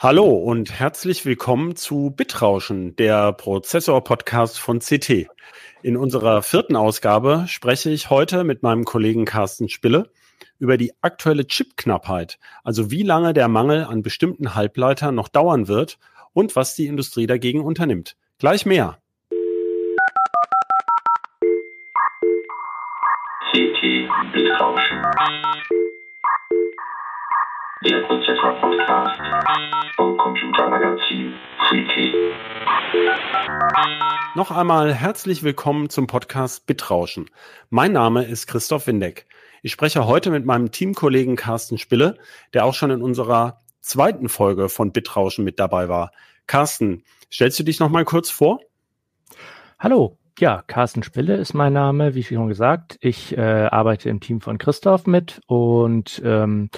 Hallo und herzlich willkommen zu Bitrauschen, der Prozessor-Podcast von CT. In unserer vierten Ausgabe spreche ich heute mit meinem Kollegen Carsten Spille über die aktuelle Chipknappheit, also wie lange der Mangel an bestimmten Halbleitern noch dauern wird und was die Industrie dagegen unternimmt. Gleich mehr. CT Bitrauschen. Der Prozessor-Podcast vom Computermagazin CT. Noch einmal herzlich willkommen zum Podcast Bitrauschen. Mein Name ist Christoph Windeck. Ich spreche heute mit meinem Teamkollegen Carsten Spille, der auch schon in unserer zweiten Folge von Bitrauschen mit dabei war. Carsten, stellst du dich noch mal kurz vor? Hallo, ja, Carsten Spille ist mein Name, wie schon gesagt. Ich äh, arbeite im Team von Christoph mit und ähm,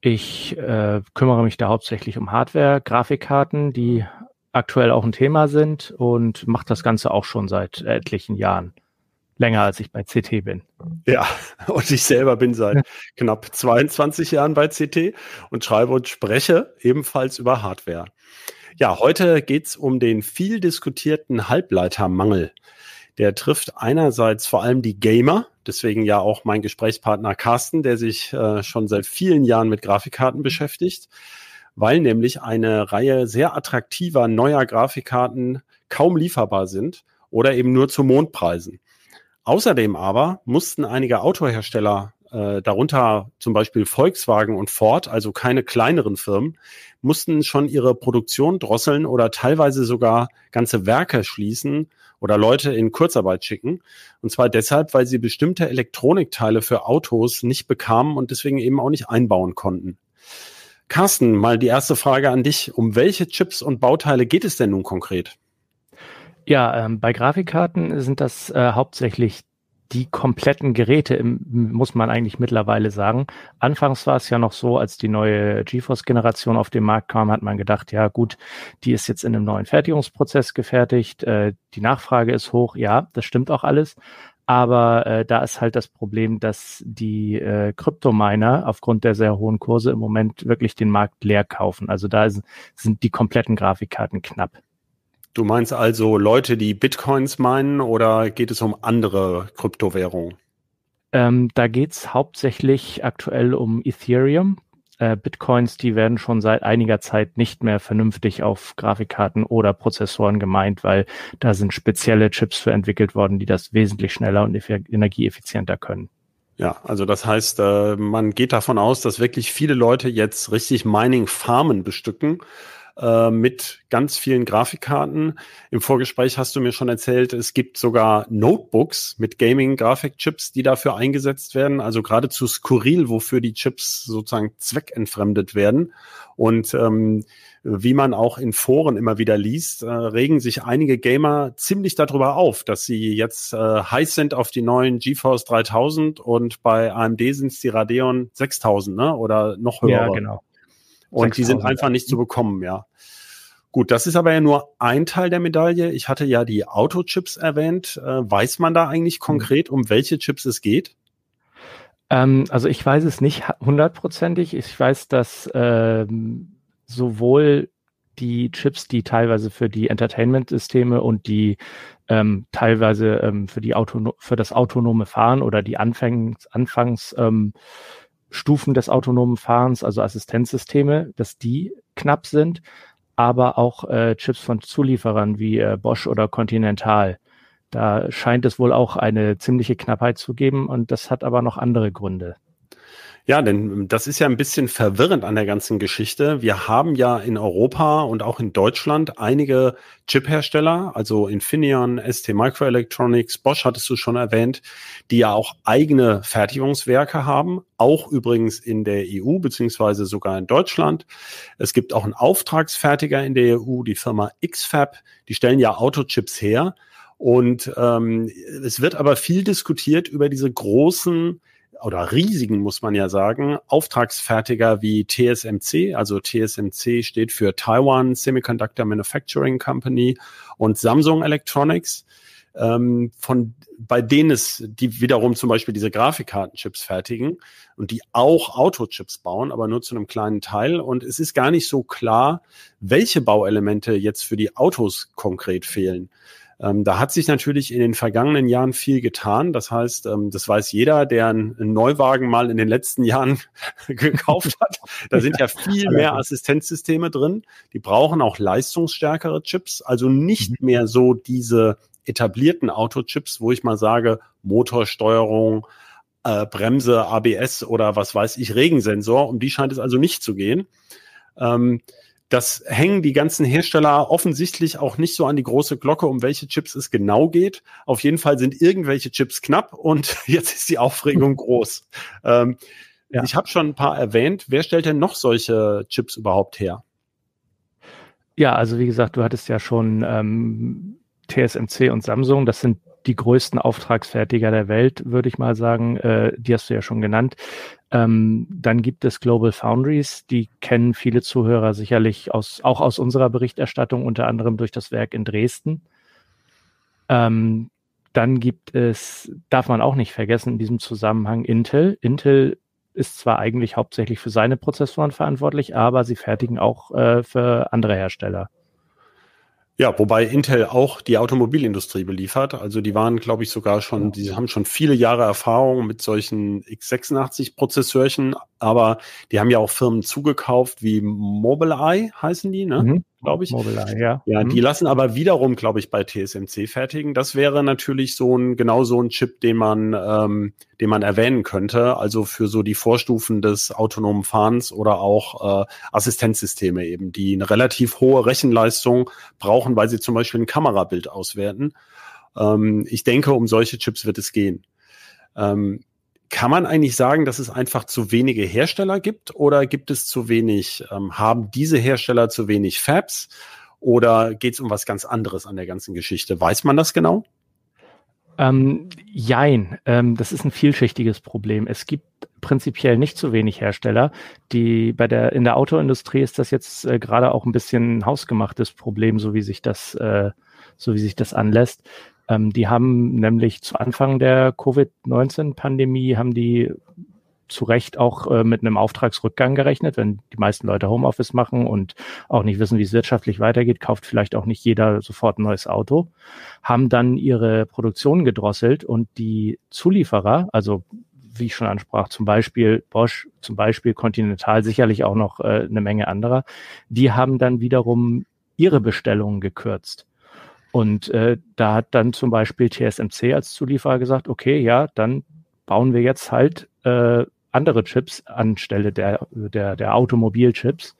ich äh, kümmere mich da hauptsächlich um Hardware, Grafikkarten, die aktuell auch ein Thema sind und mache das Ganze auch schon seit etlichen Jahren länger als ich bei CT bin. Ja, und ich selber bin seit knapp 22 Jahren bei CT und schreibe und spreche ebenfalls über Hardware. Ja, heute geht's um den viel diskutierten Halbleitermangel. Der trifft einerseits vor allem die Gamer, deswegen ja auch mein Gesprächspartner Carsten, der sich äh, schon seit vielen Jahren mit Grafikkarten beschäftigt, weil nämlich eine Reihe sehr attraktiver neuer Grafikkarten kaum lieferbar sind oder eben nur zu Mondpreisen. Außerdem aber mussten einige Autohersteller, äh, darunter zum Beispiel Volkswagen und Ford, also keine kleineren Firmen, mussten schon ihre Produktion drosseln oder teilweise sogar ganze Werke schließen oder Leute in Kurzarbeit schicken. Und zwar deshalb, weil sie bestimmte Elektronikteile für Autos nicht bekamen und deswegen eben auch nicht einbauen konnten. Carsten, mal die erste Frage an dich. Um welche Chips und Bauteile geht es denn nun konkret? Ja, ähm, bei Grafikkarten sind das äh, hauptsächlich die kompletten Geräte, im, muss man eigentlich mittlerweile sagen. Anfangs war es ja noch so, als die neue GeForce-Generation auf den Markt kam, hat man gedacht, ja gut, die ist jetzt in einem neuen Fertigungsprozess gefertigt, äh, die Nachfrage ist hoch, ja, das stimmt auch alles. Aber äh, da ist halt das Problem, dass die äh, Kryptominer aufgrund der sehr hohen Kurse im Moment wirklich den Markt leer kaufen. Also da ist, sind die kompletten Grafikkarten knapp. Du meinst also Leute, die Bitcoins meinen oder geht es um andere Kryptowährungen? Ähm, da geht's hauptsächlich aktuell um Ethereum. Äh, Bitcoins, die werden schon seit einiger Zeit nicht mehr vernünftig auf Grafikkarten oder Prozessoren gemeint, weil da sind spezielle Chips für entwickelt worden, die das wesentlich schneller und energieeffizienter können. Ja, also das heißt, äh, man geht davon aus, dass wirklich viele Leute jetzt richtig Mining-Farmen bestücken äh, mit ganz vielen Grafikkarten. Im Vorgespräch hast du mir schon erzählt, es gibt sogar Notebooks mit Gaming-Grafikchips, die dafür eingesetzt werden. Also geradezu skurril, wofür die Chips sozusagen zweckentfremdet werden. Und ähm, wie man auch in Foren immer wieder liest, äh, regen sich einige Gamer ziemlich darüber auf, dass sie jetzt äh, heiß sind auf die neuen GeForce 3000 und bei AMD sind es die Radeon 6000 ne? oder noch höher. Ja, genau. Und die sind einfach nicht zu bekommen, ja. Gut, das ist aber ja nur ein Teil der Medaille. Ich hatte ja die Autochips erwähnt. Äh, weiß man da eigentlich mhm. konkret, um welche Chips es geht? Ähm, also ich weiß es nicht hundertprozentig. Ich weiß, dass ähm, sowohl die Chips, die teilweise für die Entertainment-Systeme und die ähm, teilweise ähm, für die Auto für das autonome Fahren oder die Anfangs, Anfangs ähm, Stufen des autonomen Fahrens, also Assistenzsysteme, dass die knapp sind, aber auch äh, Chips von Zulieferern wie äh, Bosch oder Continental. Da scheint es wohl auch eine ziemliche Knappheit zu geben und das hat aber noch andere Gründe. Ja, denn das ist ja ein bisschen verwirrend an der ganzen Geschichte. Wir haben ja in Europa und auch in Deutschland einige Chip-Hersteller, also Infineon, ST Microelectronics, Bosch hattest du schon erwähnt, die ja auch eigene Fertigungswerke haben, auch übrigens in der EU beziehungsweise sogar in Deutschland. Es gibt auch einen Auftragsfertiger in der EU, die Firma XFAB, die stellen ja Autochips her. Und ähm, es wird aber viel diskutiert über diese großen oder riesigen, muss man ja sagen, Auftragsfertiger wie TSMC. Also TSMC steht für Taiwan Semiconductor Manufacturing Company und Samsung Electronics. ähm, von bei denen es, die wiederum zum Beispiel diese Grafikkartenchips fertigen und die auch Autochips bauen, aber nur zu einem kleinen Teil. Und es ist gar nicht so klar, welche Bauelemente jetzt für die Autos konkret fehlen. Ähm, da hat sich natürlich in den vergangenen Jahren viel getan. Das heißt, ähm, das weiß jeder, der einen Neuwagen mal in den letzten Jahren gekauft hat. Da sind ja viel mehr Assistenzsysteme drin. Die brauchen auch leistungsstärkere Chips, also nicht mhm. mehr so diese etablierten Autochips, wo ich mal sage, Motorsteuerung, äh, Bremse, ABS oder was weiß ich, Regensensor. Um die scheint es also nicht zu gehen. Ähm, das hängen die ganzen Hersteller offensichtlich auch nicht so an die große Glocke, um welche Chips es genau geht. Auf jeden Fall sind irgendwelche Chips knapp und jetzt ist die Aufregung groß. Ähm, ja. Ich habe schon ein paar erwähnt. Wer stellt denn noch solche Chips überhaupt her? Ja, also wie gesagt, du hattest ja schon ähm, TSMC und Samsung. Das sind die größten Auftragsfertiger der Welt, würde ich mal sagen. Äh, die hast du ja schon genannt. Ähm, dann gibt es Global Foundries, die kennen viele Zuhörer sicherlich aus, auch aus unserer Berichterstattung, unter anderem durch das Werk in Dresden. Ähm, dann gibt es, darf man auch nicht vergessen in diesem Zusammenhang, Intel. Intel ist zwar eigentlich hauptsächlich für seine Prozessoren verantwortlich, aber sie fertigen auch äh, für andere Hersteller. Ja, wobei Intel auch die Automobilindustrie beliefert. Also die waren, glaube ich, sogar schon, die haben schon viele Jahre Erfahrung mit solchen x86-Prozessorchen, aber die haben ja auch Firmen zugekauft wie Mobileye heißen die, ne? Mhm glaube ich. Mobileye, ja. Ja, mhm. die lassen aber wiederum, glaube ich, bei TSMC fertigen. Das wäre natürlich so ein, genau so ein Chip, den man, ähm, den man erwähnen könnte. Also für so die Vorstufen des autonomen Fahrens oder auch äh, Assistenzsysteme eben, die eine relativ hohe Rechenleistung brauchen, weil sie zum Beispiel ein Kamerabild auswerten. Ähm, ich denke, um solche Chips wird es gehen. Ähm, kann man eigentlich sagen, dass es einfach zu wenige Hersteller gibt oder gibt es zu wenig, ähm, haben diese Hersteller zu wenig Fabs oder geht es um was ganz anderes an der ganzen Geschichte? Weiß man das genau? Ähm, jein, ähm, das ist ein vielschichtiges Problem. Es gibt prinzipiell nicht zu wenig Hersteller. Die bei der in der Autoindustrie ist das jetzt äh, gerade auch ein bisschen ein hausgemachtes Problem, so wie sich das äh, so wie sich das anlässt. Ähm, die haben nämlich zu Anfang der Covid-19-Pandemie haben die zu Recht auch äh, mit einem Auftragsrückgang gerechnet, wenn die meisten Leute Homeoffice machen und auch nicht wissen, wie es wirtschaftlich weitergeht, kauft vielleicht auch nicht jeder sofort ein neues Auto, haben dann ihre Produktion gedrosselt und die Zulieferer, also wie ich schon ansprach, zum Beispiel Bosch, zum Beispiel Continental, sicherlich auch noch äh, eine Menge anderer, die haben dann wiederum ihre Bestellungen gekürzt. Und äh, da hat dann zum Beispiel TSMC als Zulieferer gesagt, okay, ja, dann bauen wir jetzt halt äh, andere Chips anstelle der, der, der Automobilchips.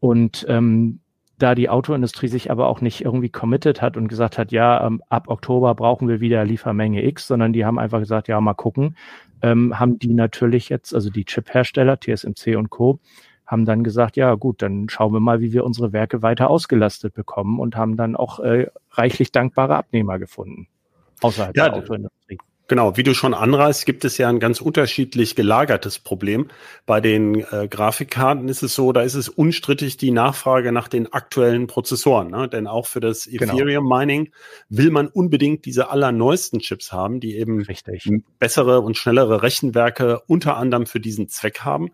Und ähm, da die Autoindustrie sich aber auch nicht irgendwie committed hat und gesagt hat, ja, ähm, ab Oktober brauchen wir wieder Liefermenge X, sondern die haben einfach gesagt, ja, mal gucken, ähm, haben die natürlich jetzt, also die Chip-Hersteller, TSMC und Co., haben dann gesagt, ja gut, dann schauen wir mal, wie wir unsere Werke weiter ausgelastet bekommen und haben dann auch äh, reichlich dankbare Abnehmer gefunden außerhalb ja, der Autoindustrie. Genau, wie du schon anreißt, gibt es ja ein ganz unterschiedlich gelagertes Problem. Bei den äh, Grafikkarten ist es so, da ist es unstrittig die Nachfrage nach den aktuellen Prozessoren. Ne? Denn auch für das genau. Ethereum Mining will man unbedingt diese allerneuesten Chips haben, die eben Richtig. bessere und schnellere Rechenwerke unter anderem für diesen Zweck haben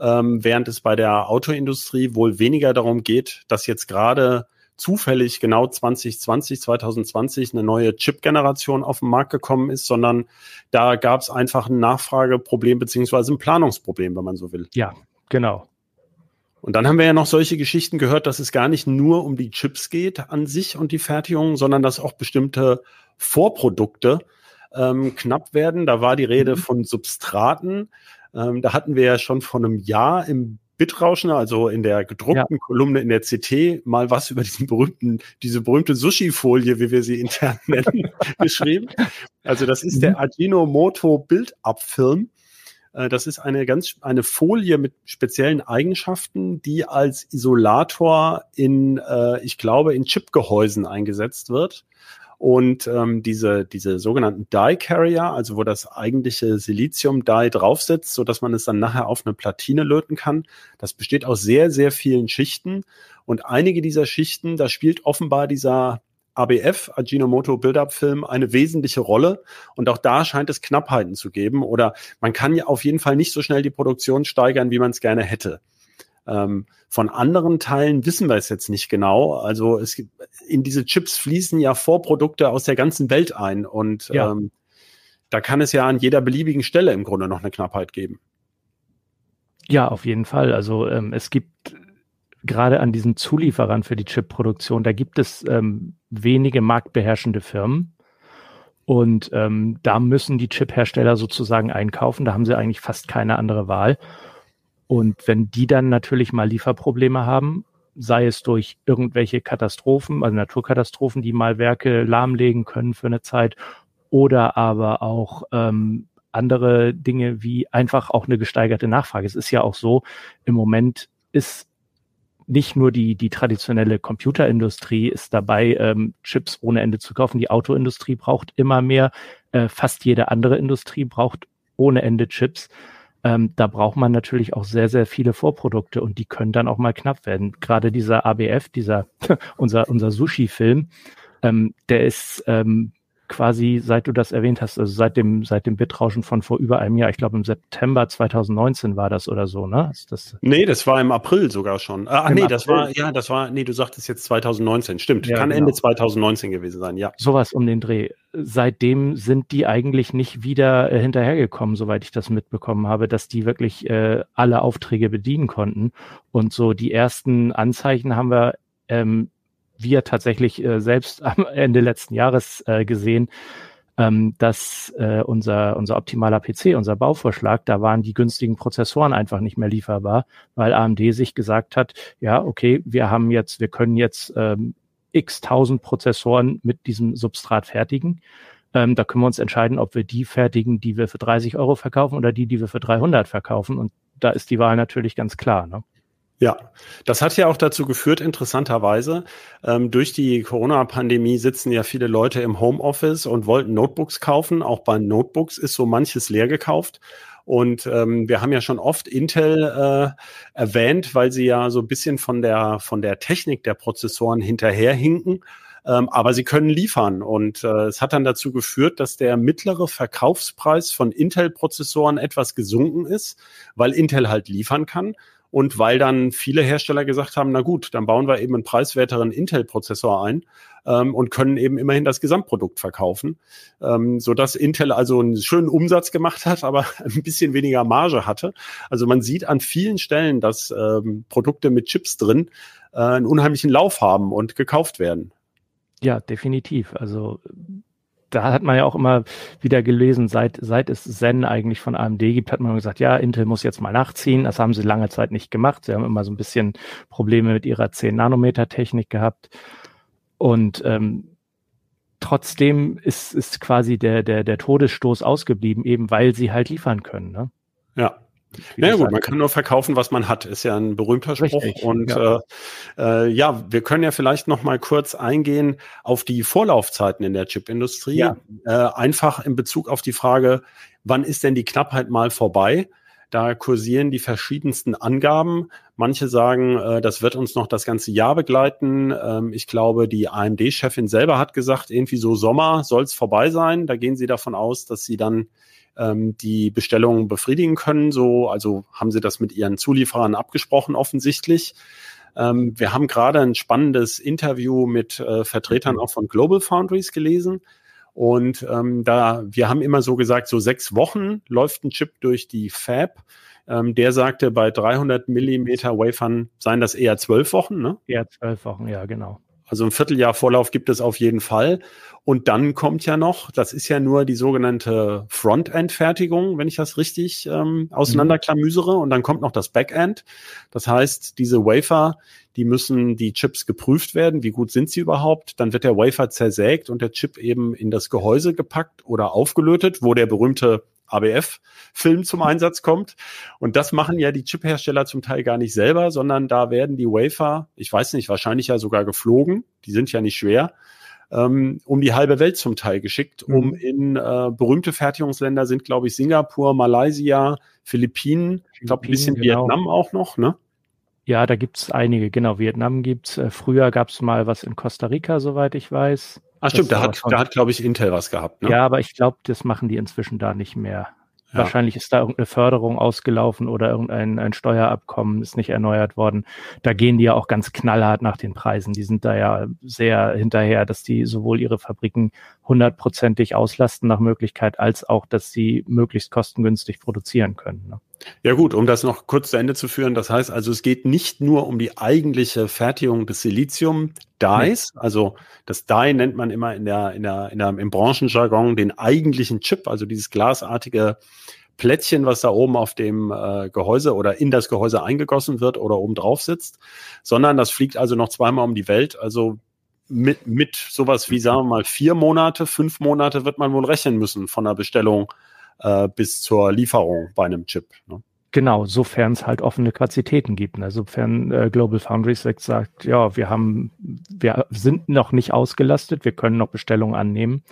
ähm, während es bei der Autoindustrie wohl weniger darum geht, dass jetzt gerade zufällig genau 2020, 2020 eine neue Chip-Generation auf den Markt gekommen ist, sondern da gab es einfach ein Nachfrageproblem beziehungsweise ein Planungsproblem, wenn man so will. Ja, genau. Und dann haben wir ja noch solche Geschichten gehört, dass es gar nicht nur um die Chips geht an sich und die Fertigung, sondern dass auch bestimmte Vorprodukte ähm, knapp werden. Da war die Rede mhm. von Substraten. Ähm, da hatten wir ja schon vor einem Jahr im Bitrauschen, also in der gedruckten ja. Kolumne in der CT, mal was über diesen berühmten, diese berühmte Sushi-Folie, wie wir sie intern nennen, geschrieben. Also das ist mhm. der Ajinomoto Bildabfilm. Äh, das ist eine ganz eine Folie mit speziellen Eigenschaften, die als Isolator in, äh, ich glaube, in Chipgehäusen eingesetzt wird. Und ähm, diese, diese sogenannten Die Carrier, also wo das eigentliche Silizium-Die draufsetzt, so dass man es dann nachher auf eine Platine löten kann, das besteht aus sehr, sehr vielen Schichten. Und einige dieser Schichten, da spielt offenbar dieser ABF, Ajinomoto Build-Up Film, eine wesentliche Rolle. Und auch da scheint es Knappheiten zu geben. Oder man kann ja auf jeden Fall nicht so schnell die Produktion steigern, wie man es gerne hätte. Ähm, von anderen Teilen wissen wir es jetzt nicht genau. Also es gibt, in diese Chips fließen ja Vorprodukte aus der ganzen Welt ein. Und ja. ähm, da kann es ja an jeder beliebigen Stelle im Grunde noch eine Knappheit geben. Ja, auf jeden Fall. Also ähm, es gibt gerade an diesen Zulieferern für die Chipproduktion, da gibt es ähm, wenige marktbeherrschende Firmen. Und ähm, da müssen die Chip-Hersteller sozusagen einkaufen. Da haben sie eigentlich fast keine andere Wahl. Und wenn die dann natürlich mal Lieferprobleme haben, sei es durch irgendwelche Katastrophen, also Naturkatastrophen, die mal Werke lahmlegen können für eine Zeit, oder aber auch ähm, andere Dinge wie einfach auch eine gesteigerte Nachfrage. Es ist ja auch so, im Moment ist nicht nur die, die traditionelle Computerindustrie ist dabei, ähm, Chips ohne Ende zu kaufen. Die Autoindustrie braucht immer mehr. Äh, fast jede andere Industrie braucht ohne Ende Chips. Ähm, da braucht man natürlich auch sehr, sehr viele Vorprodukte und die können dann auch mal knapp werden. Gerade dieser ABF, dieser unser, unser Sushi-Film, ähm, der ist ähm, quasi, seit du das erwähnt hast, also seit dem, seit dem Bitrauschen von vor über einem Jahr, ich glaube im September 2019 war das oder so, ne? Ist das nee, das war im April sogar schon. Ah, nee, April. das war, ja, das war, nee, du sagtest jetzt 2019, stimmt. Ja, Kann genau. Ende 2019 gewesen sein, ja. Sowas um den Dreh. Seitdem sind die eigentlich nicht wieder äh, hinterhergekommen, soweit ich das mitbekommen habe, dass die wirklich äh, alle Aufträge bedienen konnten. Und so die ersten Anzeichen haben wir ähm, wir tatsächlich äh, selbst am Ende letzten Jahres äh, gesehen, ähm, dass äh, unser, unser optimaler PC, unser Bauvorschlag, da waren die günstigen Prozessoren einfach nicht mehr lieferbar, weil AMD sich gesagt hat, ja, okay, wir haben jetzt, wir können jetzt ähm, x tausend Prozessoren mit diesem Substrat fertigen. Ähm, da können wir uns entscheiden, ob wir die fertigen, die wir für 30 Euro verkaufen oder die, die wir für 300 verkaufen. Und da ist die Wahl natürlich ganz klar. Ne? Ja, das hat ja auch dazu geführt, interessanterweise, ähm, durch die Corona-Pandemie sitzen ja viele Leute im Homeoffice und wollten Notebooks kaufen. Auch bei Notebooks ist so manches leer gekauft. Und ähm, wir haben ja schon oft Intel äh, erwähnt, weil sie ja so ein bisschen von der, von der Technik der Prozessoren hinterherhinken. Ähm, aber sie können liefern. Und äh, es hat dann dazu geführt, dass der mittlere Verkaufspreis von Intel-Prozessoren etwas gesunken ist, weil Intel halt liefern kann. Und weil dann viele Hersteller gesagt haben, na gut, dann bauen wir eben einen preiswerteren Intel-Prozessor ein ähm, und können eben immerhin das Gesamtprodukt verkaufen, ähm, so dass Intel also einen schönen Umsatz gemacht hat, aber ein bisschen weniger Marge hatte. Also man sieht an vielen Stellen, dass ähm, Produkte mit Chips drin äh, einen unheimlichen Lauf haben und gekauft werden. Ja, definitiv. Also da hat man ja auch immer wieder gelesen, seit, seit es Zen eigentlich von AMD gibt, hat man gesagt, ja, Intel muss jetzt mal nachziehen. Das haben sie lange Zeit nicht gemacht. Sie haben immer so ein bisschen Probleme mit ihrer 10-Nanometer-Technik gehabt. Und ähm, trotzdem ist, ist quasi der, der, der Todesstoß ausgeblieben, eben weil sie halt liefern können. Ne? Ja, naja gut, man kann nur verkaufen, was man hat, ist ja ein berühmter Spruch. Richtig, und ja. Äh, äh, ja, wir können ja vielleicht noch mal kurz eingehen auf die Vorlaufzeiten in der Chipindustrie. Ja. Äh, einfach in Bezug auf die Frage, wann ist denn die Knappheit mal vorbei? Da kursieren die verschiedensten Angaben. Manche sagen, äh, das wird uns noch das ganze Jahr begleiten. Ähm, ich glaube, die AMD-Chefin selber hat gesagt, irgendwie so Sommer soll es vorbei sein. Da gehen sie davon aus, dass sie dann ähm, die Bestellungen befriedigen können. So, also haben sie das mit ihren Zulieferern abgesprochen offensichtlich. Ähm, wir haben gerade ein spannendes Interview mit äh, Vertretern mhm. auch von Global Foundries gelesen. Und ähm, da, wir haben immer so gesagt, so sechs Wochen läuft ein Chip durch die Fab. Ähm, der sagte, bei 300 Millimeter Wafern seien das eher zwölf Wochen, ne? Eher zwölf Wochen, ja, genau. Also ein Vierteljahr Vorlauf gibt es auf jeden Fall. Und dann kommt ja noch, das ist ja nur die sogenannte Frontend-Fertigung, wenn ich das richtig ähm, auseinanderklamüsere. Und dann kommt noch das Backend. Das heißt, diese Wafer, die müssen die Chips geprüft werden. Wie gut sind sie überhaupt? Dann wird der Wafer zersägt und der Chip eben in das Gehäuse gepackt oder aufgelötet, wo der berühmte ABF-Film zum Einsatz kommt. Und das machen ja die Chip-Hersteller zum Teil gar nicht selber, sondern da werden die Wafer, ich weiß nicht, wahrscheinlich ja sogar geflogen, die sind ja nicht schwer, ähm, um die halbe Welt zum Teil geschickt, um mhm. in äh, berühmte Fertigungsländer sind, glaube ich, Singapur, Malaysia, Philippinen, ich glaube ein bisschen genau. Vietnam auch noch, ne? Ja, da gibt's einige, genau. Vietnam gibt's. Äh, früher gab's mal was in Costa Rica, soweit ich weiß. Ah, stimmt, da hat, da hat, glaube ich, Intel was gehabt. Ne? Ja, aber ich glaube, das machen die inzwischen da nicht mehr. Ja. Wahrscheinlich ist da irgendeine Förderung ausgelaufen oder irgendein ein Steuerabkommen ist nicht erneuert worden. Da gehen die ja auch ganz knallhart nach den Preisen. Die sind da ja sehr hinterher, dass die sowohl ihre Fabriken hundertprozentig auslasten nach Möglichkeit, als auch, dass sie möglichst kostengünstig produzieren können. Ne? Ja gut, um das noch kurz zu Ende zu führen, das heißt also, es geht nicht nur um die eigentliche Fertigung des Silizium-Dies, nee. also das Die nennt man immer in der, in der, in der, im Branchenjargon den eigentlichen Chip, also dieses glasartige Plättchen, was da oben auf dem äh, Gehäuse oder in das Gehäuse eingegossen wird oder oben drauf sitzt, sondern das fliegt also noch zweimal um die Welt, also mit, mit sowas wie, sagen wir mal, vier Monate, fünf Monate wird man wohl rechnen müssen von der Bestellung äh, bis zur Lieferung bei einem Chip. Ne? Genau, sofern es halt offene Kapazitäten gibt. Ne? Sofern äh, Global Foundries sagt, ja, wir haben, wir sind noch nicht ausgelastet, wir können noch Bestellungen annehmen.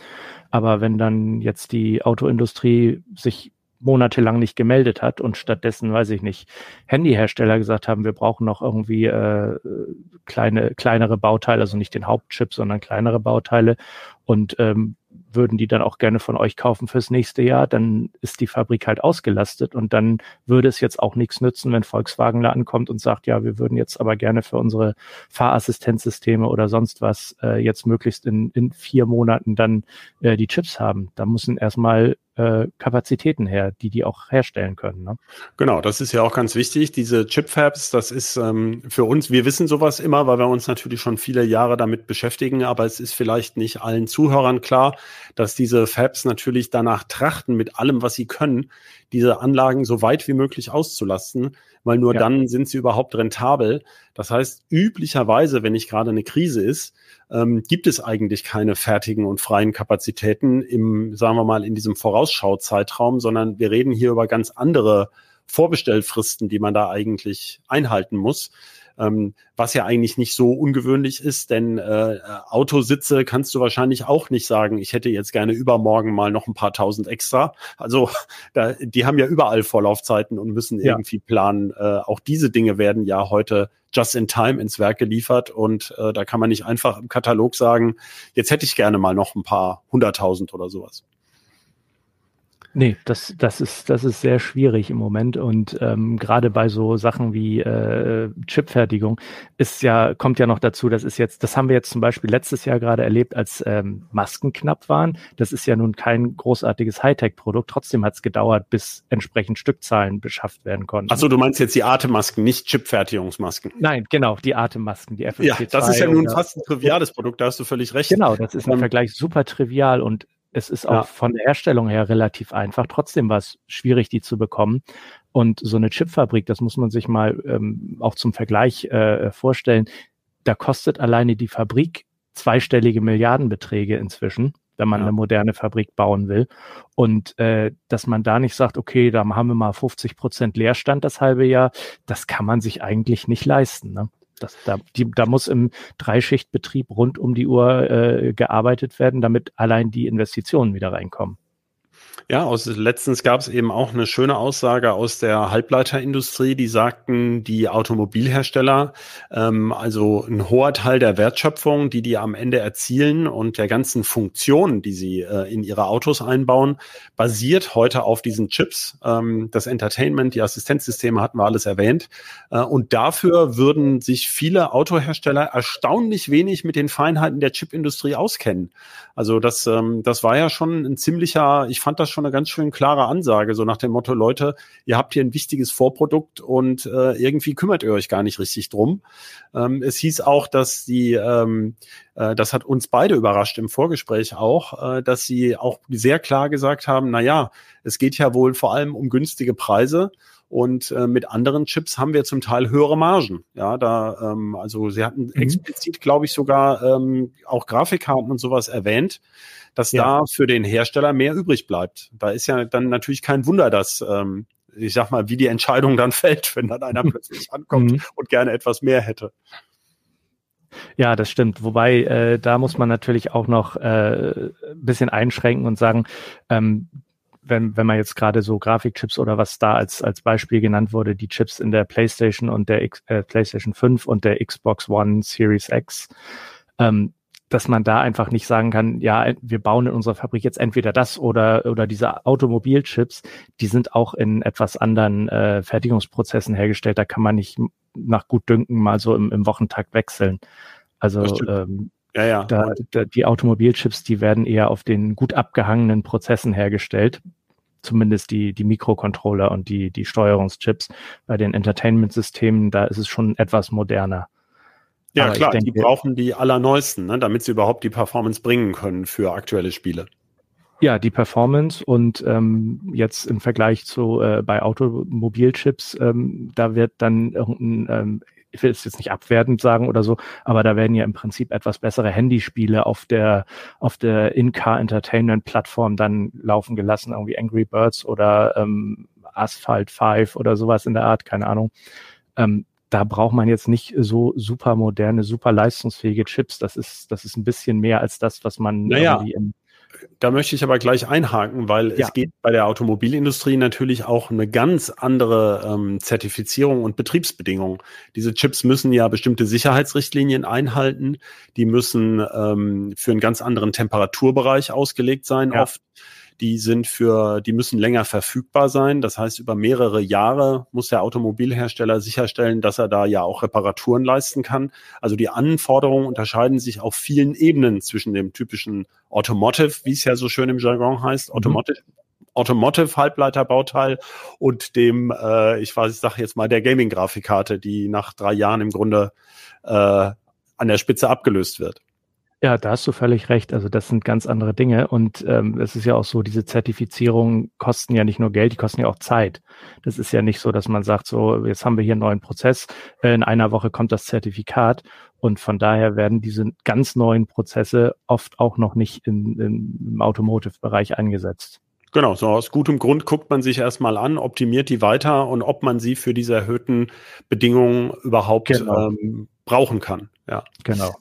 Aber wenn dann jetzt die Autoindustrie sich monatelang nicht gemeldet hat und stattdessen, weiß ich nicht, Handyhersteller gesagt haben, wir brauchen noch irgendwie äh, kleine, kleinere Bauteile, also nicht den Hauptchip, sondern kleinere Bauteile und ähm, würden die dann auch gerne von euch kaufen fürs nächste Jahr, dann ist die Fabrik halt ausgelastet und dann würde es jetzt auch nichts nützen, wenn Volkswagen da ankommt und sagt, ja, wir würden jetzt aber gerne für unsere Fahrassistenzsysteme oder sonst was äh, jetzt möglichst in, in vier Monaten dann äh, die Chips haben. Da müssen erstmal äh, Kapazitäten her, die die auch herstellen können. Ne? Genau, das ist ja auch ganz wichtig. Diese Chip-Fabs, das ist ähm, für uns, wir wissen sowas immer, weil wir uns natürlich schon viele Jahre damit beschäftigen, aber es ist vielleicht nicht allen Zuhörern klar, dass diese Fabs natürlich danach trachten, mit allem, was sie können, diese Anlagen so weit wie möglich auszulasten, weil nur ja. dann sind sie überhaupt rentabel. Das heißt, üblicherweise, wenn nicht gerade eine Krise ist, ähm, gibt es eigentlich keine fertigen und freien Kapazitäten im, sagen wir mal, in diesem Vorausschauzeitraum, sondern wir reden hier über ganz andere Vorbestellfristen, die man da eigentlich einhalten muss ähm, was ja eigentlich nicht so ungewöhnlich ist, denn äh, Autositze kannst du wahrscheinlich auch nicht sagen, ich hätte jetzt gerne übermorgen mal noch ein paar tausend extra. Also da, die haben ja überall Vorlaufzeiten und müssen ja. irgendwie planen. Äh, auch diese Dinge werden ja heute just in time ins Werk geliefert und äh, da kann man nicht einfach im Katalog sagen, jetzt hätte ich gerne mal noch ein paar hunderttausend oder sowas. Nee, das, das, ist, das ist sehr schwierig im Moment. Und ähm, gerade bei so Sachen wie äh, Chipfertigung ist ja, kommt ja noch dazu, das ist jetzt, das haben wir jetzt zum Beispiel letztes Jahr gerade erlebt, als ähm, Masken knapp waren. Das ist ja nun kein großartiges Hightech-Produkt. Trotzdem hat es gedauert, bis entsprechend Stückzahlen beschafft werden konnten. Achso, du meinst jetzt die Atemmasken, nicht Chipfertigungsmasken. Nein, genau, die Atemmasken, die FFP2. Ja, das ist ja nun fast ein triviales Produkt, da hast du völlig recht. Genau, das ist im ähm, Vergleich super trivial und es ist auch von der Herstellung her relativ einfach. Trotzdem war es schwierig, die zu bekommen. Und so eine Chipfabrik, das muss man sich mal ähm, auch zum Vergleich äh, vorstellen. Da kostet alleine die Fabrik zweistellige Milliardenbeträge inzwischen, wenn man ja. eine moderne Fabrik bauen will. Und äh, dass man da nicht sagt, okay, da haben wir mal 50 Prozent Leerstand das halbe Jahr, das kann man sich eigentlich nicht leisten. Ne? Das, da, die, da muss im Dreischichtbetrieb rund um die Uhr äh, gearbeitet werden, damit allein die Investitionen wieder reinkommen. Ja, aus, letztens gab es eben auch eine schöne Aussage aus der Halbleiterindustrie, die sagten, die Automobilhersteller, ähm, also ein hoher Teil der Wertschöpfung, die die am Ende erzielen und der ganzen Funktionen, die sie äh, in ihre Autos einbauen, basiert heute auf diesen Chips. Ähm, das Entertainment, die Assistenzsysteme hatten wir alles erwähnt. Äh, und dafür würden sich viele Autohersteller erstaunlich wenig mit den Feinheiten der Chipindustrie auskennen. Also das, ähm, das war ja schon ein ziemlicher, ich fand das schon eine ganz schön klare Ansage, so nach dem Motto, Leute, ihr habt hier ein wichtiges Vorprodukt und äh, irgendwie kümmert ihr euch gar nicht richtig drum. Ähm, es hieß auch, dass die, ähm, äh, das hat uns beide überrascht im Vorgespräch auch, äh, dass sie auch sehr klar gesagt haben, na ja, es geht ja wohl vor allem um günstige Preise. Und äh, mit anderen Chips haben wir zum Teil höhere Margen. Ja, da, ähm, also sie hatten mhm. explizit, glaube ich, sogar ähm, auch Grafikkarten und sowas erwähnt, dass ja. da für den Hersteller mehr übrig bleibt. Da ist ja dann natürlich kein Wunder, dass ähm, ich sag mal, wie die Entscheidung dann fällt, wenn dann einer plötzlich ankommt mhm. und gerne etwas mehr hätte. Ja, das stimmt. Wobei, äh, da muss man natürlich auch noch äh, ein bisschen einschränken und sagen, ähm, wenn, wenn man jetzt gerade so Grafikchips oder was da als, als Beispiel genannt wurde, die Chips in der PlayStation und der X, äh, PlayStation 5 und der Xbox One Series X, ähm, dass man da einfach nicht sagen kann, ja, wir bauen in unserer Fabrik jetzt entweder das oder, oder diese Automobilchips, die sind auch in etwas anderen äh, Fertigungsprozessen hergestellt. Da kann man nicht nach Gutdünken mal so im, im Wochentakt wechseln. Also ähm, ja, ja. Da, da, die Automobilchips, die werden eher auf den gut abgehangenen Prozessen hergestellt. Zumindest die, die Mikrocontroller und die, die Steuerungschips. Bei den Entertainment-Systemen, da ist es schon etwas moderner. Ja, Aber klar, denke, die brauchen die allerneuesten, ne, damit sie überhaupt die Performance bringen können für aktuelle Spiele. Ja, die Performance und ähm, jetzt im Vergleich zu äh, bei Automobilchips, ähm, da wird dann irgendein ähm, ich will es jetzt nicht abwertend sagen oder so, aber da werden ja im Prinzip etwas bessere Handyspiele auf der, auf der In-Car Entertainment Plattform dann laufen gelassen, irgendwie Angry Birds oder ähm, Asphalt 5 oder sowas in der Art, keine Ahnung. Ähm, da braucht man jetzt nicht so super moderne, super leistungsfähige Chips. Das ist, das ist ein bisschen mehr als das, was man naja. irgendwie im da möchte ich aber gleich einhaken, weil ja. es geht bei der Automobilindustrie natürlich auch eine ganz andere ähm, Zertifizierung und Betriebsbedingungen. Diese Chips müssen ja bestimmte Sicherheitsrichtlinien einhalten. Die müssen ähm, für einen ganz anderen Temperaturbereich ausgelegt sein, ja. oft die sind für, die müssen länger verfügbar sein. Das heißt, über mehrere Jahre muss der Automobilhersteller sicherstellen, dass er da ja auch Reparaturen leisten kann. Also die Anforderungen unterscheiden sich auf vielen Ebenen zwischen dem typischen Automotive, wie es ja so schön im Jargon heißt, mhm. Automotive Automotive Halbleiterbauteil und dem, äh, ich weiß, ich sage jetzt mal der Gaming Grafikkarte, die nach drei Jahren im Grunde äh, an der Spitze abgelöst wird. Ja, da hast du völlig recht. Also das sind ganz andere Dinge. Und ähm, es ist ja auch so, diese Zertifizierungen kosten ja nicht nur Geld, die kosten ja auch Zeit. Das ist ja nicht so, dass man sagt, so, jetzt haben wir hier einen neuen Prozess, äh, in einer Woche kommt das Zertifikat. Und von daher werden diese ganz neuen Prozesse oft auch noch nicht in, in, im Automotive-Bereich eingesetzt. Genau, so aus gutem Grund guckt man sich erstmal an, optimiert die weiter und ob man sie für diese erhöhten Bedingungen überhaupt genau. ähm, brauchen kann. Ja, genau.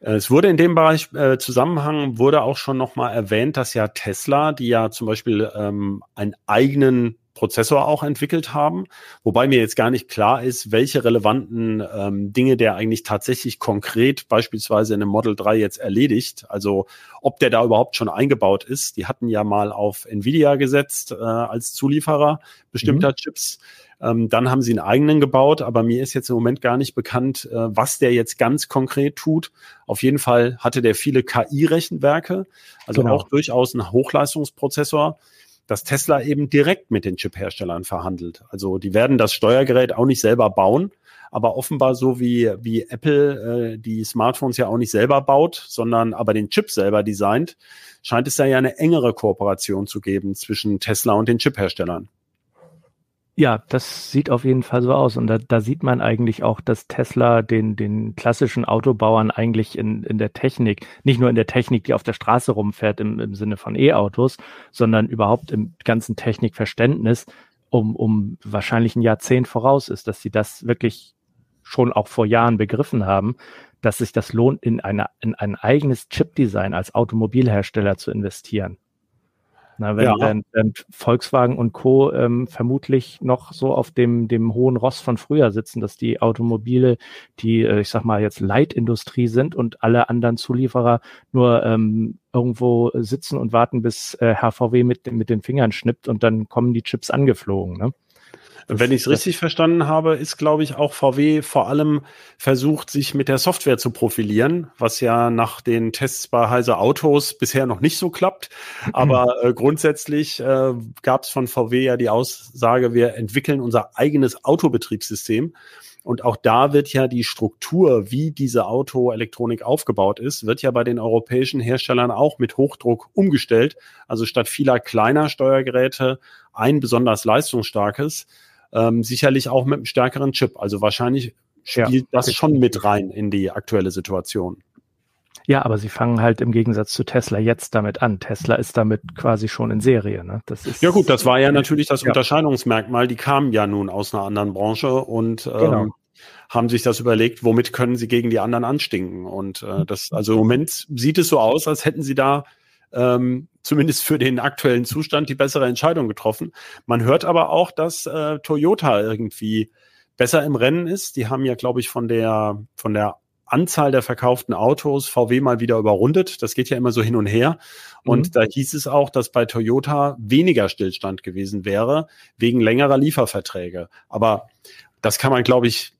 Äh, es wurde in dem Bereich äh, Zusammenhang wurde auch schon nochmal erwähnt, dass ja Tesla, die ja zum Beispiel ähm, einen eigenen Prozessor auch entwickelt haben, wobei mir jetzt gar nicht klar ist, welche relevanten ähm, Dinge der eigentlich tatsächlich konkret beispielsweise in einem Model 3 jetzt erledigt. Also ob der da überhaupt schon eingebaut ist. Die hatten ja mal auf Nvidia gesetzt äh, als Zulieferer bestimmter mhm. Chips. Ähm, dann haben sie einen eigenen gebaut, aber mir ist jetzt im Moment gar nicht bekannt, äh, was der jetzt ganz konkret tut. Auf jeden Fall hatte der viele KI-Rechenwerke, also genau. auch durchaus ein Hochleistungsprozessor dass Tesla eben direkt mit den Chip-Herstellern verhandelt. Also die werden das Steuergerät auch nicht selber bauen, aber offenbar so wie, wie Apple äh, die Smartphones ja auch nicht selber baut, sondern aber den Chip selber designt, scheint es da ja eine engere Kooperation zu geben zwischen Tesla und den Chip-Herstellern. Ja, das sieht auf jeden Fall so aus. Und da, da sieht man eigentlich auch, dass Tesla den, den klassischen Autobauern eigentlich in, in der Technik, nicht nur in der Technik, die auf der Straße rumfährt im, im Sinne von E-Autos, sondern überhaupt im ganzen Technikverständnis um, um wahrscheinlich ein Jahrzehnt voraus ist, dass sie das wirklich schon auch vor Jahren begriffen haben, dass sich das lohnt, in, eine, in ein eigenes Chip-Design als Automobilhersteller zu investieren. Na, wenn, ja. wenn, wenn Volkswagen und Co. Ähm, vermutlich noch so auf dem, dem hohen Ross von früher sitzen, dass die Automobile, die, äh, ich sag mal, jetzt Leitindustrie sind und alle anderen Zulieferer nur ähm, irgendwo sitzen und warten, bis äh, HVW mit, mit den Fingern schnippt und dann kommen die Chips angeflogen. Ne? Wenn ich es richtig verstanden habe, ist, glaube ich, auch VW vor allem versucht, sich mit der Software zu profilieren, was ja nach den Tests bei Heise Autos bisher noch nicht so klappt. Aber äh, grundsätzlich äh, gab es von VW ja die Aussage, wir entwickeln unser eigenes Autobetriebssystem. Und auch da wird ja die Struktur, wie diese Autoelektronik aufgebaut ist, wird ja bei den europäischen Herstellern auch mit Hochdruck umgestellt. Also statt vieler kleiner Steuergeräte ein besonders leistungsstarkes ähm, sicherlich auch mit einem stärkeren Chip. Also wahrscheinlich spielt ja, das schon mit rein in die aktuelle Situation. Ja, aber sie fangen halt im Gegensatz zu Tesla jetzt damit an. Tesla ist damit quasi schon in Serie. Ne? Das ist, ja gut, das war ja natürlich das ja. Unterscheidungsmerkmal. Die kamen ja nun aus einer anderen Branche und ähm, genau. haben sich das überlegt, womit können sie gegen die anderen anstinken. Und äh, das, also im Moment sieht es so aus, als hätten sie da ähm, zumindest für den aktuellen Zustand die bessere Entscheidung getroffen. Man hört aber auch, dass äh, Toyota irgendwie besser im Rennen ist. Die haben ja, glaube ich, von der von der Anzahl der verkauften Autos VW mal wieder überrundet. Das geht ja immer so hin und her. Und mhm. da hieß es auch, dass bei Toyota weniger Stillstand gewesen wäre, wegen längerer Lieferverträge. Aber das kann man, glaube ich,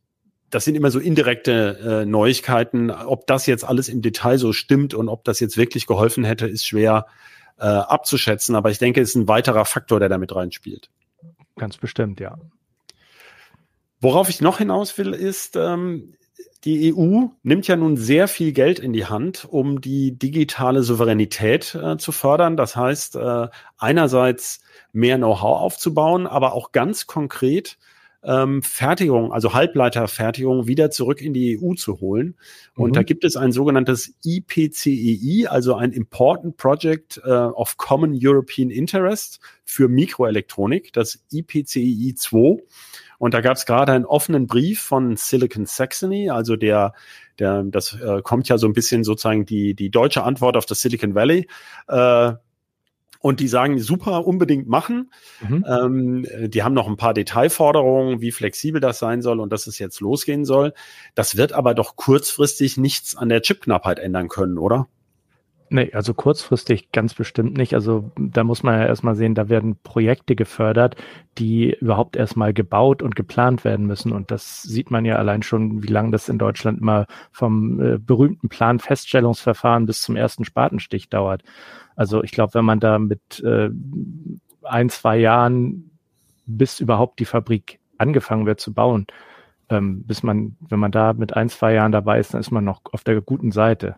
das sind immer so indirekte äh, Neuigkeiten. Ob das jetzt alles im Detail so stimmt und ob das jetzt wirklich geholfen hätte, ist schwer äh, abzuschätzen. Aber ich denke, es ist ein weiterer Faktor, der da mit reinspielt. Ganz bestimmt, ja. Worauf ich noch hinaus will, ist, ähm, die EU nimmt ja nun sehr viel Geld in die Hand, um die digitale Souveränität äh, zu fördern. Das heißt, äh, einerseits mehr Know-how aufzubauen, aber auch ganz konkret ähm, Fertigung, also Halbleiterfertigung wieder zurück in die EU zu holen. Und mhm. da gibt es ein sogenanntes IPCEI, also ein Important Project äh, of Common European Interest für Mikroelektronik, das IPCEI 2. Und da gab es gerade einen offenen Brief von Silicon Saxony, also der, der, das äh, kommt ja so ein bisschen sozusagen die, die deutsche Antwort auf das Silicon Valley. Äh, und die sagen, super, unbedingt machen. Mhm. Ähm, die haben noch ein paar Detailforderungen, wie flexibel das sein soll und dass es jetzt losgehen soll. Das wird aber doch kurzfristig nichts an der Chipknappheit ändern können, oder? Nee, also kurzfristig ganz bestimmt nicht. Also da muss man ja erstmal sehen, da werden Projekte gefördert, die überhaupt erstmal gebaut und geplant werden müssen. Und das sieht man ja allein schon, wie lange das in Deutschland immer vom äh, berühmten Planfeststellungsverfahren bis zum ersten Spatenstich dauert. Also ich glaube, wenn man da mit äh, ein, zwei Jahren, bis überhaupt die Fabrik angefangen wird zu bauen, ähm, bis man, wenn man da mit ein, zwei Jahren dabei ist, dann ist man noch auf der guten Seite.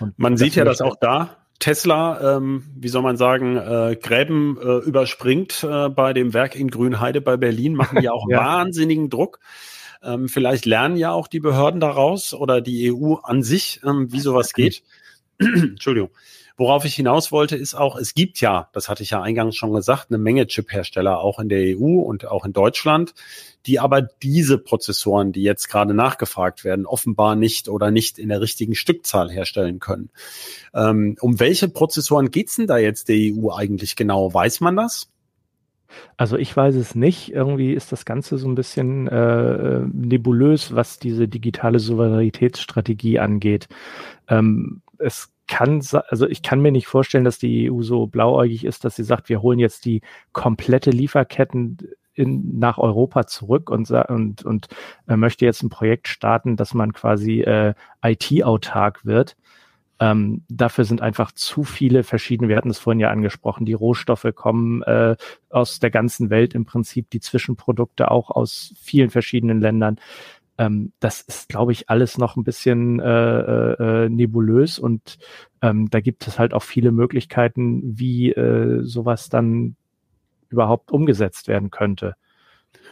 Und man sieht ja, dass auch da Tesla, ähm, wie soll man sagen, äh, Gräben äh, überspringt äh, bei dem Werk in Grünheide bei Berlin, machen ja auch ja. wahnsinnigen Druck. Ähm, vielleicht lernen ja auch die Behörden daraus oder die EU an sich, ähm, wie sowas geht. Entschuldigung. Worauf ich hinaus wollte, ist auch, es gibt ja, das hatte ich ja eingangs schon gesagt, eine Menge Chip-Hersteller auch in der EU und auch in Deutschland, die aber diese Prozessoren, die jetzt gerade nachgefragt werden, offenbar nicht oder nicht in der richtigen Stückzahl herstellen können. Ähm, um welche Prozessoren geht's denn da jetzt der EU eigentlich genau? Weiß man das? Also ich weiß es nicht. Irgendwie ist das Ganze so ein bisschen äh, nebulös, was diese digitale Souveränitätsstrategie angeht. Ähm, es kann, also ich kann mir nicht vorstellen, dass die EU so blauäugig ist, dass sie sagt, wir holen jetzt die komplette Lieferketten in, nach Europa zurück und, und, und äh, möchte jetzt ein Projekt starten, dass man quasi äh, IT-autark wird. Ähm, dafür sind einfach zu viele verschiedene, wir hatten es vorhin ja angesprochen, die Rohstoffe kommen äh, aus der ganzen Welt im Prinzip, die Zwischenprodukte auch aus vielen verschiedenen Ländern. Ähm, das ist, glaube ich, alles noch ein bisschen äh, äh, äh, nebulös und ähm, da gibt es halt auch viele Möglichkeiten, wie äh, sowas dann überhaupt umgesetzt werden könnte.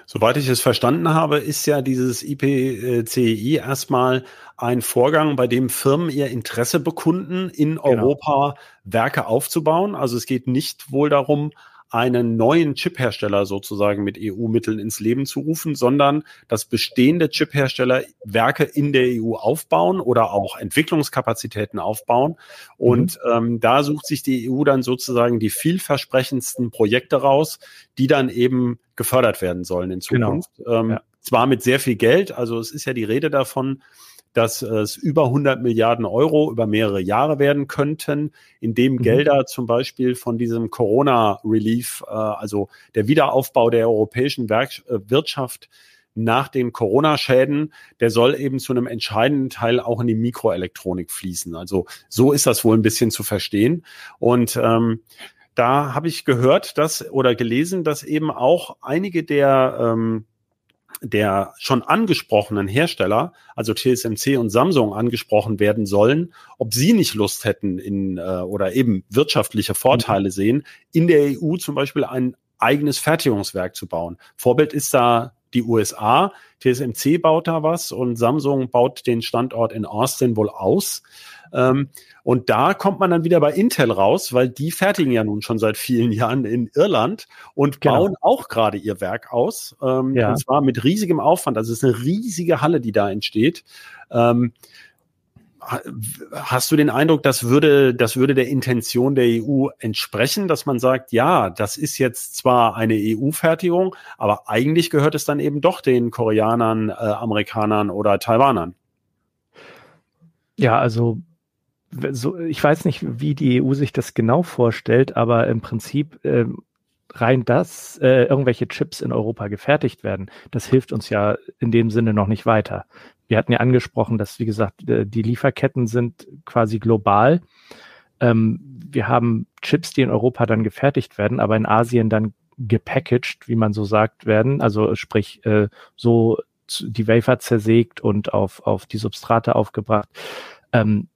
Soweit ich es verstanden habe, ist ja dieses IPCI erstmal ein Vorgang, bei dem Firmen ihr Interesse bekunden, in genau. Europa Werke aufzubauen. Also es geht nicht wohl darum, einen neuen Chiphersteller sozusagen mit EU-Mitteln ins Leben zu rufen, sondern dass bestehende Chiphersteller Werke in der EU aufbauen oder auch Entwicklungskapazitäten aufbauen. Und mhm. ähm, da sucht sich die EU dann sozusagen die vielversprechendsten Projekte raus, die dann eben gefördert werden sollen in genau. Zukunft. Genau. Ähm, ja. Zwar mit sehr viel Geld, also es ist ja die Rede davon, dass es über 100 Milliarden Euro über mehrere Jahre werden könnten, indem mhm. Gelder zum Beispiel von diesem Corona-Relief, äh, also der Wiederaufbau der europäischen Werk äh, Wirtschaft nach den Corona-Schäden, der soll eben zu einem entscheidenden Teil auch in die Mikroelektronik fließen. Also so ist das wohl ein bisschen zu verstehen. Und ähm, da habe ich gehört, dass oder gelesen, dass eben auch einige der ähm, der schon angesprochenen Hersteller, also TSMC und Samsung angesprochen werden sollen, ob sie nicht Lust hätten in äh, oder eben wirtschaftliche Vorteile mhm. sehen, in der EU zum Beispiel ein eigenes Fertigungswerk zu bauen. Vorbild ist da die USA. TSMC baut da was und Samsung baut den Standort in Austin wohl aus. Ähm, und da kommt man dann wieder bei Intel raus, weil die fertigen ja nun schon seit vielen Jahren in Irland und genau. bauen auch gerade ihr Werk aus. Ähm, ja. Und zwar mit riesigem Aufwand. Also es ist eine riesige Halle, die da entsteht. Ähm, hast du den Eindruck, das würde, das würde der Intention der EU entsprechen, dass man sagt, ja, das ist jetzt zwar eine EU-Fertigung, aber eigentlich gehört es dann eben doch den Koreanern, äh, Amerikanern oder Taiwanern? Ja, also so, ich weiß nicht, wie die EU sich das genau vorstellt, aber im Prinzip äh, rein das, äh, irgendwelche Chips in Europa gefertigt werden, das hilft uns ja in dem Sinne noch nicht weiter. Wir hatten ja angesprochen, dass, wie gesagt, äh, die Lieferketten sind quasi global. Ähm, wir haben Chips, die in Europa dann gefertigt werden, aber in Asien dann gepackaged, wie man so sagt, werden. Also sprich, äh, so die Wafer zersägt und auf, auf die Substrate aufgebracht. Ähm,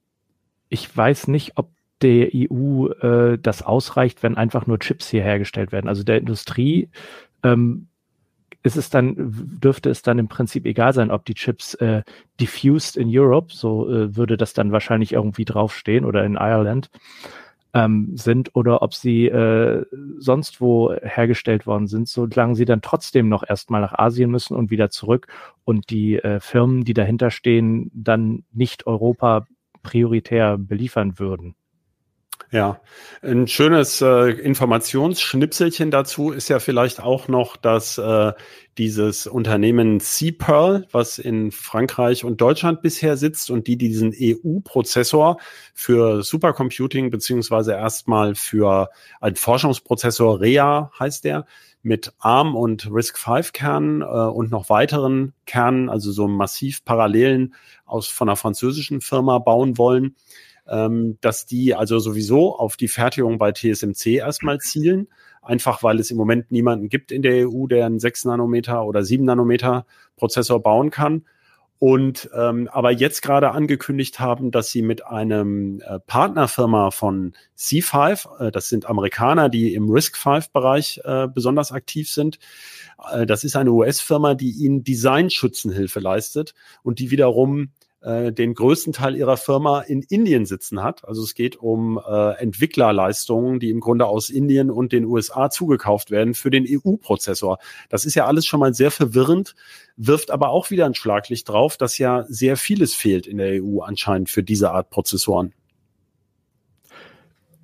ich weiß nicht, ob der EU äh, das ausreicht, wenn einfach nur Chips hier hergestellt werden. Also der Industrie ähm, ist es dann, dürfte es dann im Prinzip egal sein, ob die Chips äh, diffused in Europe, so äh, würde das dann wahrscheinlich irgendwie draufstehen oder in Ireland ähm, sind oder ob sie äh, sonst wo hergestellt worden sind, solange sie dann trotzdem noch erstmal nach Asien müssen und wieder zurück und die äh, Firmen, die dahinter stehen, dann nicht Europa prioritär beliefern würden. Ja, ein schönes äh, Informationsschnipselchen dazu ist ja vielleicht auch noch, dass äh, dieses Unternehmen C-Pearl, was in Frankreich und Deutschland bisher sitzt und die diesen EU-Prozessor für Supercomputing beziehungsweise erstmal für einen Forschungsprozessor REA heißt der, mit ARM und RISC-V Kernen äh, und noch weiteren Kernen, also so massiv Parallelen aus von einer französischen Firma bauen wollen ähm, dass die also sowieso auf die Fertigung bei TSMC erstmal zielen, einfach weil es im Moment niemanden gibt in der EU, der einen 6 Nanometer oder 7 Nanometer Prozessor bauen kann. Und ähm, aber jetzt gerade angekündigt haben, dass sie mit einem äh, Partnerfirma von C5, äh, das sind Amerikaner, die im RISC-V-Bereich äh, besonders aktiv sind, äh, das ist eine US-Firma, die ihnen Designschützenhilfe leistet und die wiederum äh, den größten Teil ihrer Firma in Indien sitzen hat. Also es geht um äh, Entwicklerleistungen, die im Grunde aus Indien und den USA zugekauft werden für den EU-Prozessor. Das ist ja alles schon mal sehr verwirrend, wirft aber auch wieder ein Schlaglicht drauf, dass ja sehr vieles fehlt in der EU anscheinend für diese Art Prozessoren.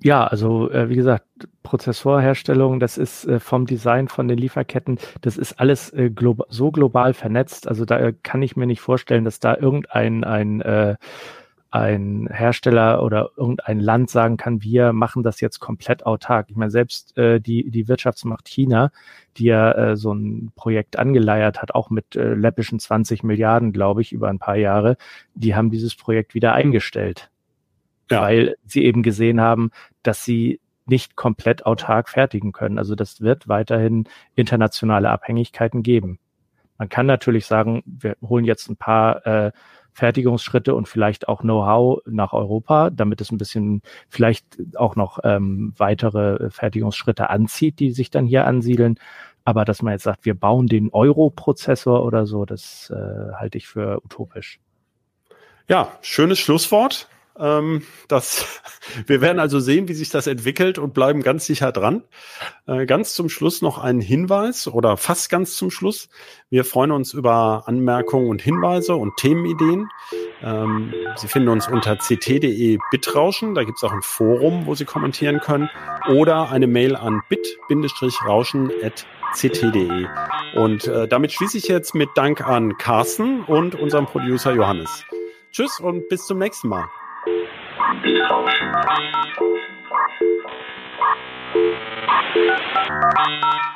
Ja, also äh, wie gesagt, Prozessorherstellung, das ist äh, vom Design von den Lieferketten, das ist alles äh, glob so global vernetzt. Also da äh, kann ich mir nicht vorstellen, dass da irgendein ein, äh, ein Hersteller oder irgendein Land sagen kann, wir machen das jetzt komplett autark. Ich meine, selbst äh, die, die Wirtschaftsmacht China, die ja äh, so ein Projekt angeleiert hat, auch mit äh, läppischen 20 Milliarden, glaube ich, über ein paar Jahre, die haben dieses Projekt wieder eingestellt ja. weil sie eben gesehen haben, dass sie nicht komplett autark fertigen können. Also das wird weiterhin internationale Abhängigkeiten geben. Man kann natürlich sagen, wir holen jetzt ein paar äh, Fertigungsschritte und vielleicht auch Know-how nach Europa, damit es ein bisschen vielleicht auch noch ähm, weitere Fertigungsschritte anzieht, die sich dann hier ansiedeln. Aber dass man jetzt sagt, wir bauen den Euro-Prozessor oder so, das äh, halte ich für utopisch. Ja, schönes Schlusswort. Ähm, das, wir werden also sehen, wie sich das entwickelt und bleiben ganz sicher dran. Äh, ganz zum Schluss noch ein Hinweis oder fast ganz zum Schluss. Wir freuen uns über Anmerkungen und Hinweise und Themenideen. Ähm, Sie finden uns unter ct.de bitrauschen. Da gibt es auch ein Forum, wo Sie kommentieren können. Oder eine Mail an bit-rauschen.ct.de. Und äh, damit schließe ich jetzt mit Dank an Carsten und unserem Producer Johannes. Tschüss und bis zum nächsten Mal. Thank you.